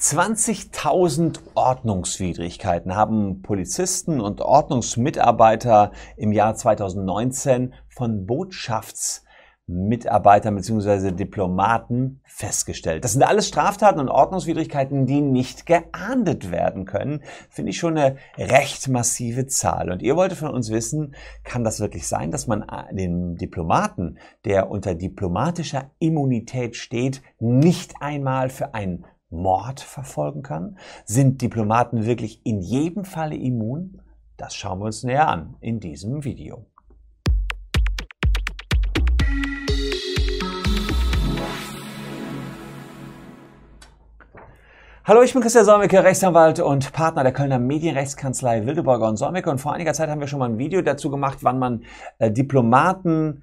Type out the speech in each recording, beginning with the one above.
20.000 Ordnungswidrigkeiten haben Polizisten und Ordnungsmitarbeiter im Jahr 2019 von Botschaftsmitarbeitern bzw. Diplomaten festgestellt. Das sind alles Straftaten und Ordnungswidrigkeiten, die nicht geahndet werden können. Finde ich schon eine recht massive Zahl. Und ihr wolltet von uns wissen, kann das wirklich sein, dass man den Diplomaten, der unter diplomatischer Immunität steht, nicht einmal für einen Mord verfolgen kann? Sind Diplomaten wirklich in jedem Falle immun? Das schauen wir uns näher an in diesem Video. Hallo, ich bin Christian Solmecke, Rechtsanwalt und Partner der Kölner Medienrechtskanzlei Wildeborger und Solmecke. Und vor einiger Zeit haben wir schon mal ein Video dazu gemacht, wann man äh, Diplomaten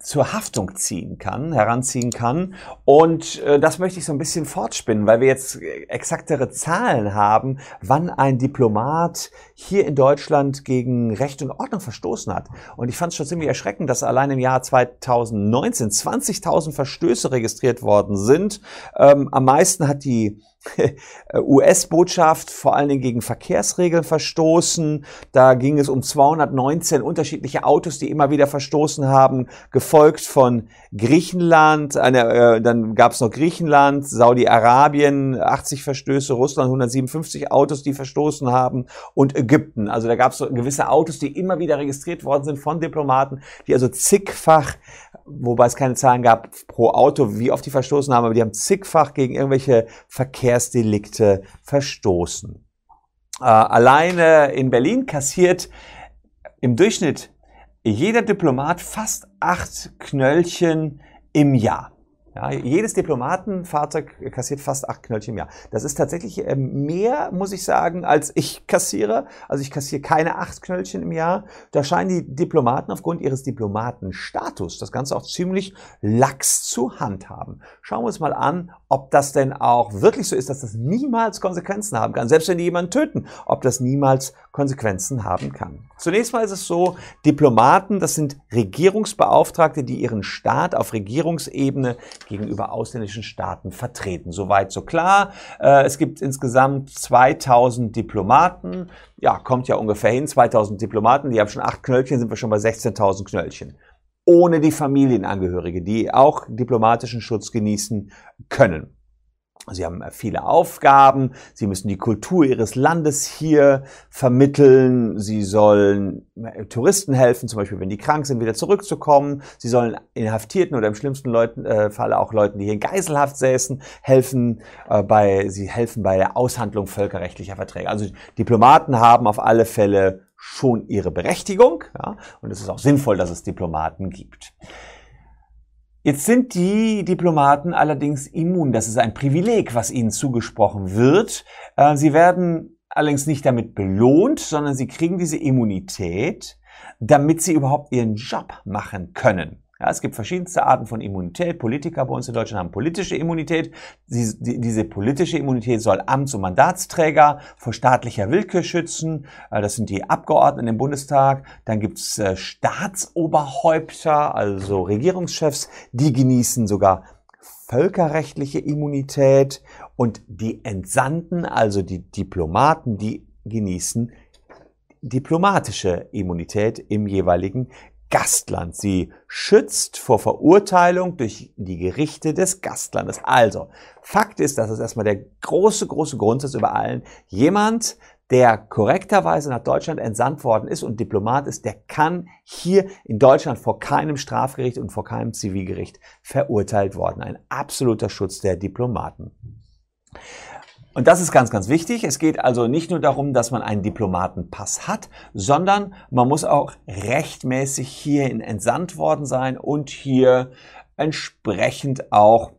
zur Haftung ziehen kann, heranziehen kann. Und äh, das möchte ich so ein bisschen fortspinnen, weil wir jetzt exaktere Zahlen haben, wann ein Diplomat hier in Deutschland gegen Recht und Ordnung verstoßen hat. Und ich fand es schon ziemlich erschreckend, dass allein im Jahr 2019 20.000 Verstöße registriert worden sind. Ähm, am meisten hat die US-Botschaft vor allen Dingen gegen Verkehrsregeln verstoßen. Da ging es um 219 unterschiedliche Autos, die immer wieder verstoßen haben, gefolgt von Griechenland. Eine, äh, dann gab es noch Griechenland, Saudi-Arabien, 80 Verstöße, Russland 157 Autos, die verstoßen haben und Ägypten. Also da gab es so gewisse Autos, die immer wieder registriert worden sind von Diplomaten, die also zigfach wobei es keine Zahlen gab pro Auto, wie oft die verstoßen haben, aber die haben zigfach gegen irgendwelche Verkehrsdelikte verstoßen. Äh, alleine in Berlin kassiert im Durchschnitt jeder Diplomat fast acht Knöllchen im Jahr. Ja, jedes Diplomatenfahrzeug kassiert fast acht Knöllchen im Jahr. Das ist tatsächlich äh, mehr, muss ich sagen, als ich kassiere. Also ich kassiere keine acht Knöllchen im Jahr. Da scheinen die Diplomaten aufgrund ihres Diplomatenstatus das Ganze auch ziemlich lax zu handhaben. Schauen wir uns mal an, ob das denn auch wirklich so ist, dass das niemals Konsequenzen haben kann. Selbst wenn die jemanden töten, ob das niemals Konsequenzen haben kann. Zunächst mal ist es so, Diplomaten, das sind Regierungsbeauftragte, die ihren Staat auf Regierungsebene gegenüber ausländischen Staaten vertreten. Soweit so klar. Äh, es gibt insgesamt 2000 Diplomaten. Ja, kommt ja ungefähr hin. 2000 Diplomaten, die haben schon acht Knöllchen, sind wir schon bei 16.000 Knöllchen. Ohne die Familienangehörige, die auch diplomatischen Schutz genießen können. Sie haben äh, viele Aufgaben. Sie müssen die Kultur ihres Landes hier vermitteln. Sie sollen äh, Touristen helfen, zum Beispiel, wenn die krank sind, wieder zurückzukommen. Sie sollen Inhaftierten oder im schlimmsten Leuten, äh, Falle auch Leuten, die hier in Geiselhaft säßen, helfen äh, bei, sie helfen bei der Aushandlung völkerrechtlicher Verträge. Also Diplomaten haben auf alle Fälle schon ihre Berechtigung. Ja, und es ist auch sinnvoll, dass es Diplomaten gibt. Jetzt sind die Diplomaten allerdings immun. Das ist ein Privileg, was ihnen zugesprochen wird. Äh, sie werden allerdings nicht damit belohnt, sondern sie kriegen diese Immunität, damit sie überhaupt ihren Job machen können. Ja, es gibt verschiedenste Arten von Immunität. Politiker bei uns in Deutschland haben politische Immunität. Sie, die, diese politische Immunität soll Amts- und Mandatsträger vor staatlicher Willkür schützen. Äh, das sind die Abgeordneten im Bundestag. Dann gibt's äh, Staatsoberhäupter, also Regierungschefs, die genießen sogar völkerrechtliche Immunität. Und die Entsandten, also die Diplomaten, die genießen diplomatische Immunität im jeweiligen Gastland. Sie schützt vor Verurteilung durch die Gerichte des Gastlandes. Also, Fakt ist, das ist erstmal der große, große Grundsatz über allen. Jemand, der korrekterweise nach Deutschland entsandt worden ist und Diplomat ist, der kann hier in Deutschland vor keinem Strafgericht und vor keinem Zivilgericht verurteilt worden. Ein absoluter Schutz der Diplomaten. Und das ist ganz, ganz wichtig. Es geht also nicht nur darum, dass man einen Diplomatenpass hat, sondern man muss auch rechtmäßig hierhin entsandt worden sein und hier entsprechend auch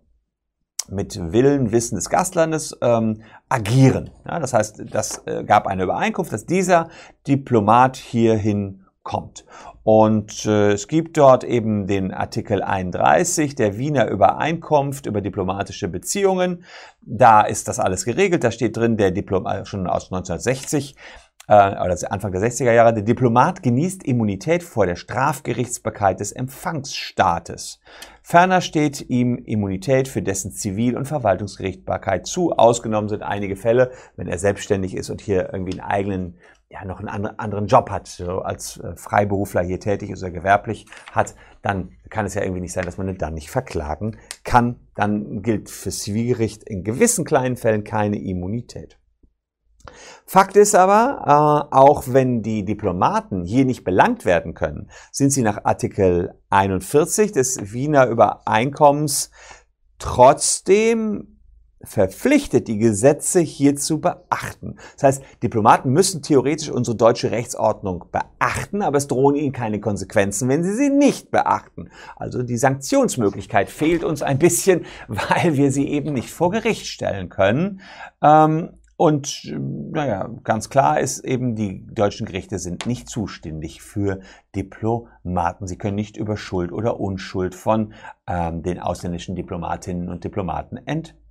mit Willen, Wissen des Gastlandes ähm, agieren. Ja, das heißt, das äh, gab eine Übereinkunft, dass dieser Diplomat hierhin kommt. Und äh, es gibt dort eben den Artikel 31 der Wiener Übereinkunft über diplomatische Beziehungen. Da ist das alles geregelt. Da steht drin, der Diplomat, äh, schon aus 1960, äh, oder Anfang der 60er Jahre, der Diplomat genießt Immunität vor der Strafgerichtsbarkeit des Empfangsstaates. Ferner steht ihm Immunität für dessen Zivil- und Verwaltungsgerichtsbarkeit zu. Ausgenommen sind einige Fälle, wenn er selbstständig ist und hier irgendwie einen eigenen ja, noch einen anderen Job hat, so als äh, Freiberufler hier tätig ist oder gewerblich hat, dann kann es ja irgendwie nicht sein, dass man ihn dann nicht verklagen kann. Dann gilt für Zivilgericht in gewissen kleinen Fällen keine Immunität. Fakt ist aber, äh, auch wenn die Diplomaten hier nicht belangt werden können, sind sie nach Artikel 41 des Wiener Übereinkommens trotzdem verpflichtet, die Gesetze hier zu beachten. Das heißt, Diplomaten müssen theoretisch unsere deutsche Rechtsordnung beachten, aber es drohen ihnen keine Konsequenzen, wenn sie sie nicht beachten. Also die Sanktionsmöglichkeit fehlt uns ein bisschen, weil wir sie eben nicht vor Gericht stellen können. Ähm, und naja, ganz klar ist eben, die deutschen Gerichte sind nicht zuständig für Diplomaten. Sie können nicht über Schuld oder Unschuld von ähm, den ausländischen Diplomatinnen und Diplomaten entscheiden.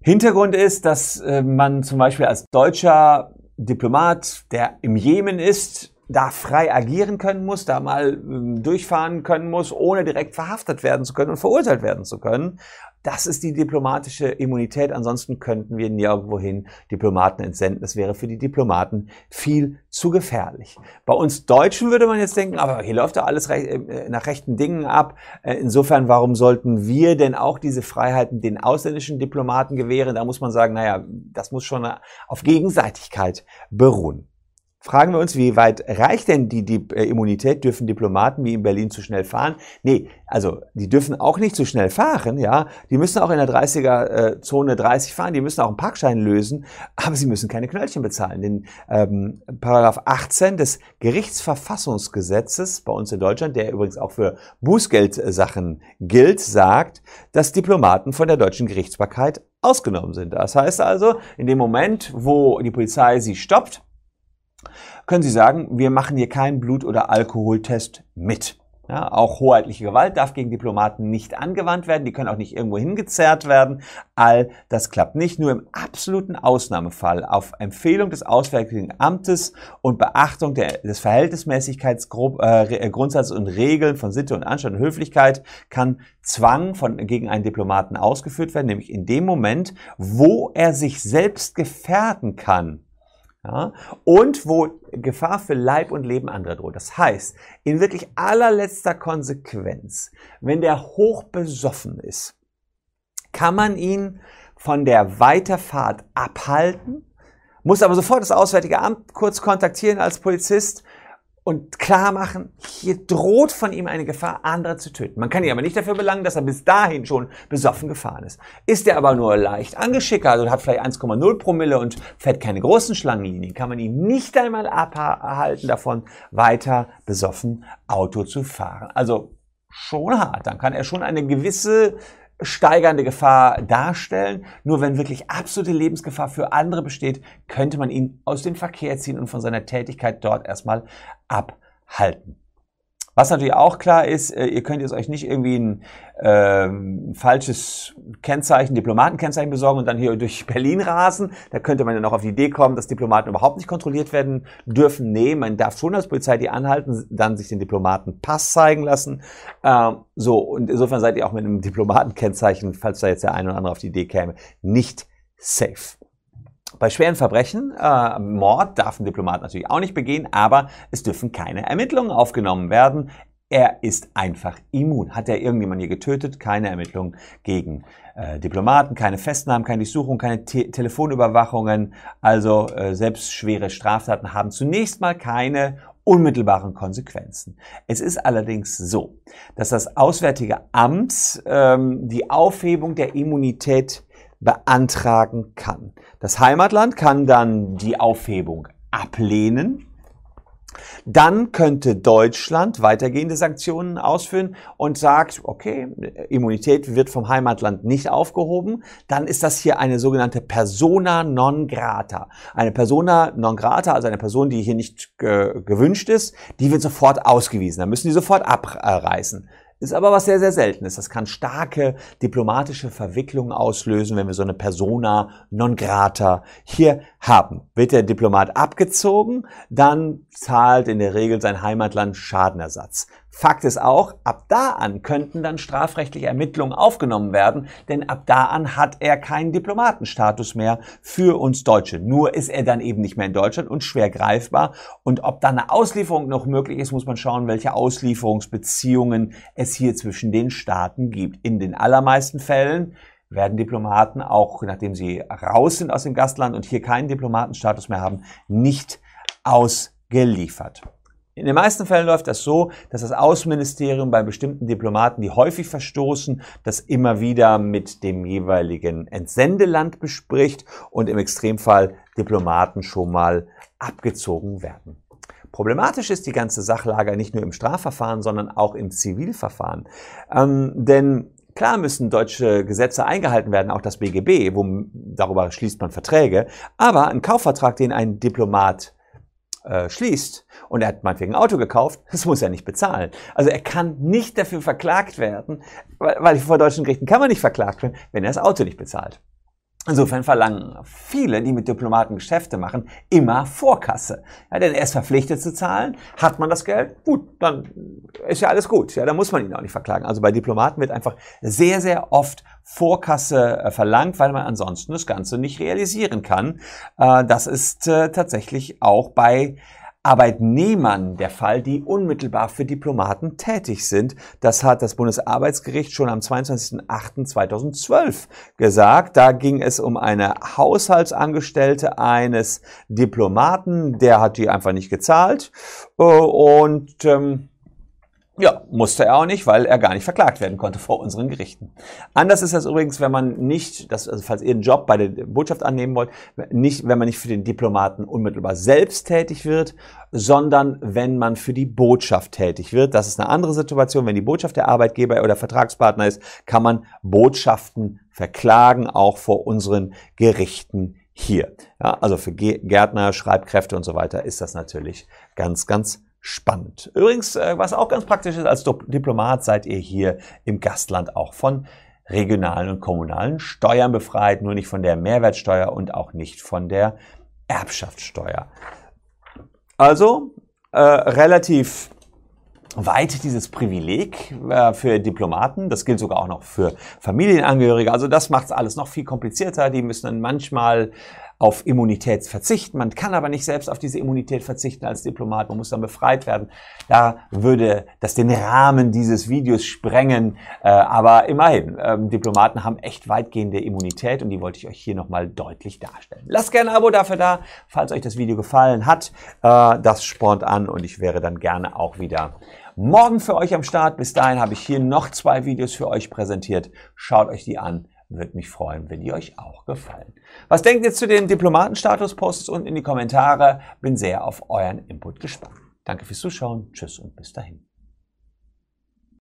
Hintergrund ist, dass äh, man zum Beispiel als deutscher Diplomat, der im Jemen ist, da frei agieren können muss, da mal äh, durchfahren können muss, ohne direkt verhaftet werden zu können und verurteilt werden zu können. Das ist die diplomatische Immunität. Ansonsten könnten wir nirgendwohin Diplomaten entsenden. Das wäre für die Diplomaten viel zu gefährlich. Bei uns Deutschen würde man jetzt denken, aber hier läuft doch alles äh, nach rechten Dingen ab. Äh, insofern, warum sollten wir denn auch diese Freiheiten den ausländischen Diplomaten gewähren? Da muss man sagen, naja, das muss schon auf Gegenseitigkeit beruhen. Fragen wir uns, wie weit reicht denn die, die äh, Immunität? Dürfen Diplomaten wie in Berlin zu schnell fahren? Nee, also die dürfen auch nicht zu schnell fahren, ja. Die müssen auch in der 30er-Zone 30 fahren, die müssen auch einen Parkschein lösen, aber sie müssen keine Knöllchen bezahlen. Den ähm, Paragraph 18 des Gerichtsverfassungsgesetzes bei uns in Deutschland, der übrigens auch für Bußgeldsachen gilt, sagt, dass Diplomaten von der deutschen Gerichtsbarkeit ausgenommen sind. Das heißt also, in dem Moment, wo die Polizei sie stoppt, können Sie sagen, wir machen hier keinen Blut- oder Alkoholtest mit. Ja, auch hoheitliche Gewalt darf gegen Diplomaten nicht angewandt werden. Die können auch nicht irgendwo hingezerrt werden. All das klappt nicht. Nur im absoluten Ausnahmefall auf Empfehlung des Auswärtigen Amtes und Beachtung der, des Verhältnismäßigkeitsgrundsatzes äh, und Regeln von Sitte und Anstand und Höflichkeit kann Zwang von, gegen einen Diplomaten ausgeführt werden, nämlich in dem Moment, wo er sich selbst gefährden kann ja, und wo Gefahr für Leib und Leben anderer droht. Das heißt, in wirklich allerletzter Konsequenz, wenn der hoch besoffen ist, kann man ihn von der Weiterfahrt abhalten, muss aber sofort das Auswärtige Amt kurz kontaktieren als Polizist und klar machen, hier droht von ihm eine Gefahr, andere zu töten. Man kann ihn aber nicht dafür belangen, dass er bis dahin schon besoffen gefahren ist. Ist er aber nur leicht angeschickert und hat vielleicht 1,0 Promille und fährt keine großen Schlangenlinien, kann man ihn nicht einmal abhalten davon, weiter besoffen Auto zu fahren. Also schon hart. Dann kann er schon eine gewisse steigernde Gefahr darstellen. Nur wenn wirklich absolute Lebensgefahr für andere besteht, könnte man ihn aus dem Verkehr ziehen und von seiner Tätigkeit dort erstmal abhalten. Was natürlich auch klar ist, äh, ihr könnt jetzt euch nicht irgendwie ein ähm, falsches Kennzeichen, Diplomatenkennzeichen besorgen und dann hier durch Berlin rasen. Da könnte man ja noch auf die Idee kommen, dass Diplomaten überhaupt nicht kontrolliert werden dürfen. Nee, man darf schon als Polizei die anhalten, dann sich den Diplomaten Pass zeigen lassen. Ähm, so, und insofern seid ihr auch mit einem Diplomatenkennzeichen, falls da jetzt der eine oder andere auf die Idee käme, nicht safe. Bei schweren Verbrechen, äh, Mord darf ein Diplomat natürlich auch nicht begehen, aber es dürfen keine Ermittlungen aufgenommen werden. Er ist einfach immun. Hat er irgendjemand hier getötet? Keine Ermittlungen gegen äh, Diplomaten, keine Festnahmen, keine Durchsuchung, keine Te Telefonüberwachungen. Also äh, selbst schwere Straftaten haben zunächst mal keine unmittelbaren Konsequenzen. Es ist allerdings so, dass das Auswärtige Amt ähm, die Aufhebung der Immunität beantragen kann. Das Heimatland kann dann die Aufhebung ablehnen. Dann könnte Deutschland weitergehende Sanktionen ausführen und sagt, okay, Immunität wird vom Heimatland nicht aufgehoben. Dann ist das hier eine sogenannte Persona non grata. Eine Persona non grata, also eine Person, die hier nicht ge gewünscht ist, die wird sofort ausgewiesen. Dann müssen die sofort abreißen. Ist aber was sehr, sehr seltenes. Das kann starke diplomatische Verwicklungen auslösen, wenn wir so eine Persona non grata hier haben. Wird der Diplomat abgezogen, dann zahlt in der Regel sein Heimatland Schadenersatz. Fakt ist auch, ab da an könnten dann strafrechtliche Ermittlungen aufgenommen werden, denn ab da an hat er keinen Diplomatenstatus mehr für uns Deutsche. Nur ist er dann eben nicht mehr in Deutschland und schwer greifbar. Und ob dann eine Auslieferung noch möglich ist, muss man schauen, welche Auslieferungsbeziehungen es hier zwischen den Staaten gibt. In den allermeisten Fällen werden Diplomaten auch, nachdem sie raus sind aus dem Gastland und hier keinen Diplomatenstatus mehr haben, nicht ausgeliefert. In den meisten Fällen läuft das so, dass das Außenministerium bei bestimmten Diplomaten, die häufig verstoßen, das immer wieder mit dem jeweiligen Entsendeland bespricht und im Extremfall Diplomaten schon mal abgezogen werden. Problematisch ist die ganze Sachlage nicht nur im Strafverfahren, sondern auch im Zivilverfahren. Ähm, denn Klar müssen deutsche Gesetze eingehalten werden, auch das BGB, wo, darüber schließt man Verträge. Aber ein Kaufvertrag, den ein Diplomat äh, schließt und er hat meinetwegen ein Auto gekauft, das muss er nicht bezahlen. Also er kann nicht dafür verklagt werden, weil, weil vor deutschen Gerichten kann man nicht verklagt werden, wenn er das Auto nicht bezahlt. Insofern verlangen viele, die mit Diplomaten Geschäfte machen, immer Vorkasse. Ja, denn er ist verpflichtet zu zahlen. Hat man das Geld? Gut, dann ist ja alles gut. Ja, dann muss man ihn auch nicht verklagen. Also bei Diplomaten wird einfach sehr, sehr oft Vorkasse äh, verlangt, weil man ansonsten das Ganze nicht realisieren kann. Äh, das ist äh, tatsächlich auch bei Arbeitnehmern der Fall, die unmittelbar für Diplomaten tätig sind. Das hat das Bundesarbeitsgericht schon am 22.08.2012 gesagt. Da ging es um eine Haushaltsangestellte eines Diplomaten, der hat die einfach nicht gezahlt und ähm, ja, musste er auch nicht, weil er gar nicht verklagt werden konnte vor unseren Gerichten. Anders ist das übrigens, wenn man nicht, das, also falls ihr einen Job bei der Botschaft annehmen wollt, nicht, wenn man nicht für den Diplomaten unmittelbar selbst tätig wird, sondern wenn man für die Botschaft tätig wird. Das ist eine andere Situation. Wenn die Botschaft der Arbeitgeber oder Vertragspartner ist, kann man Botschaften verklagen, auch vor unseren Gerichten hier. Ja, also für Gärtner, Schreibkräfte und so weiter ist das natürlich ganz, ganz spannend. Übrigens, äh, was auch ganz praktisch ist, als Diplomat seid ihr hier im Gastland auch von regionalen und kommunalen Steuern befreit, nur nicht von der Mehrwertsteuer und auch nicht von der Erbschaftssteuer. Also äh, relativ weit dieses Privileg äh, für Diplomaten. Das gilt sogar auch noch für Familienangehörige. Also das macht es alles noch viel komplizierter. Die müssen dann manchmal auf Immunität verzichten. Man kann aber nicht selbst auf diese Immunität verzichten als Diplomat. Man muss dann befreit werden. Da würde das den Rahmen dieses Videos sprengen. Äh, aber immerhin, ähm, Diplomaten haben echt weitgehende Immunität und die wollte ich euch hier nochmal deutlich darstellen. Lasst gerne ein Abo dafür da, falls euch das Video gefallen hat. Äh, das spornt an und ich wäre dann gerne auch wieder morgen für euch am Start. Bis dahin habe ich hier noch zwei Videos für euch präsentiert. Schaut euch die an. Würde mich freuen, wenn die euch auch gefallen. Was denkt ihr zu dem Diplomatenstatus? Postet es unten in die Kommentare. Bin sehr auf euren Input gespannt. Danke fürs Zuschauen. Tschüss und bis dahin.